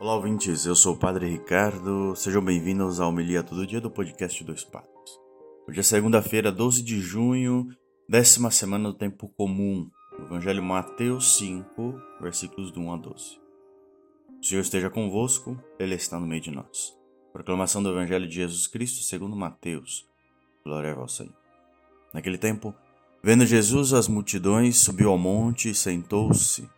Olá, ouvintes. Eu sou o Padre Ricardo. Sejam bem-vindos ao Homilia Todo Dia do podcast Dois Padres. Hoje é segunda-feira, 12 de junho, décima semana do tempo comum. Evangelho Mateus 5, versículos do 1 a 12. O Senhor esteja convosco, Ele está no meio de nós. Proclamação do Evangelho de Jesus Cristo segundo Mateus. Glória a vós, Senhor. Naquele tempo, vendo Jesus as multidões, subiu ao monte e sentou-se.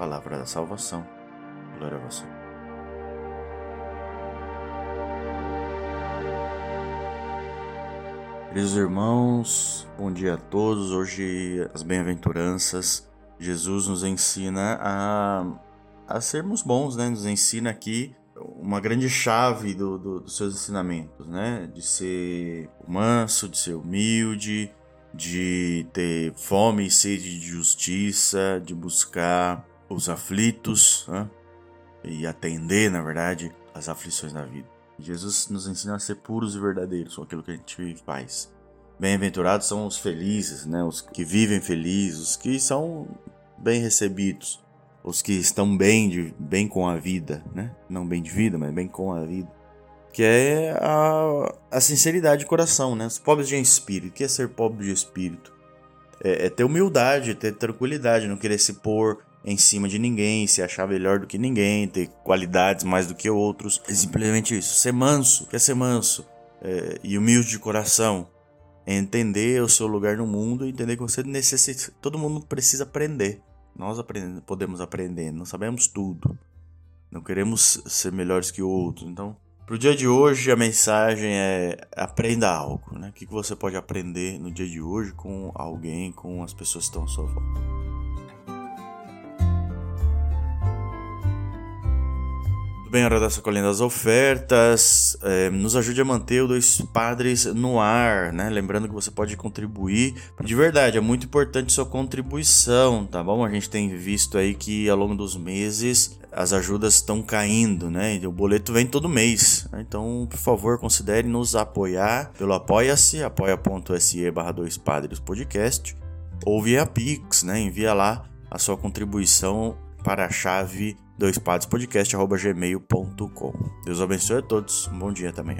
palavra da salvação. Glória a você. Queridos irmãos, bom dia a todos. Hoje, as bem-aventuranças. Jesus nos ensina a, a sermos bons, né? Nos ensina aqui uma grande chave do, do, dos seus ensinamentos, né? De ser manso, de ser humilde, de ter fome e sede de justiça, de buscar os aflitos né? e atender, na verdade, as aflições da vida. Jesus nos ensina a ser puros e verdadeiros com aquilo que a gente faz. Bem-aventurados são os felizes, né? os que vivem felizes, os que são bem recebidos, os que estão bem, de, bem com a vida, né? não bem de vida, mas bem com a vida. Que é a, a sinceridade de coração, né? Os pobres de espírito. O que é ser pobre de espírito? É, é ter humildade, ter tranquilidade, não querer se pôr em cima de ninguém, se achar melhor do que ninguém, ter qualidades mais do que outros. É simplesmente isso. Ser manso, quer ser manso é, e humilde de coração. É entender o seu lugar no mundo e entender que você necessita. Todo mundo precisa aprender. Nós aprendemos, podemos aprender, não sabemos tudo. Não queremos ser melhores que outros. Então, para o dia de hoje, a mensagem é aprenda algo. Né? O que você pode aprender no dia de hoje com alguém, com as pessoas que estão à sua volta. Bem, hora da sacolinha das ofertas. É, nos ajude a manter o Dois Padres no ar, né? Lembrando que você pode contribuir. De verdade, é muito importante sua contribuição, tá bom? A gente tem visto aí que ao longo dos meses as ajudas estão caindo, né? E o boleto vem todo mês. Né? Então, por favor, considere nos apoiar pelo Apoia-se, apoia.se barra Dois Padres Podcast, ou via Pix, né? Envia lá a sua contribuição para a chave doispadespodcast.gmail.com. Deus abençoe a todos. Um bom dia também.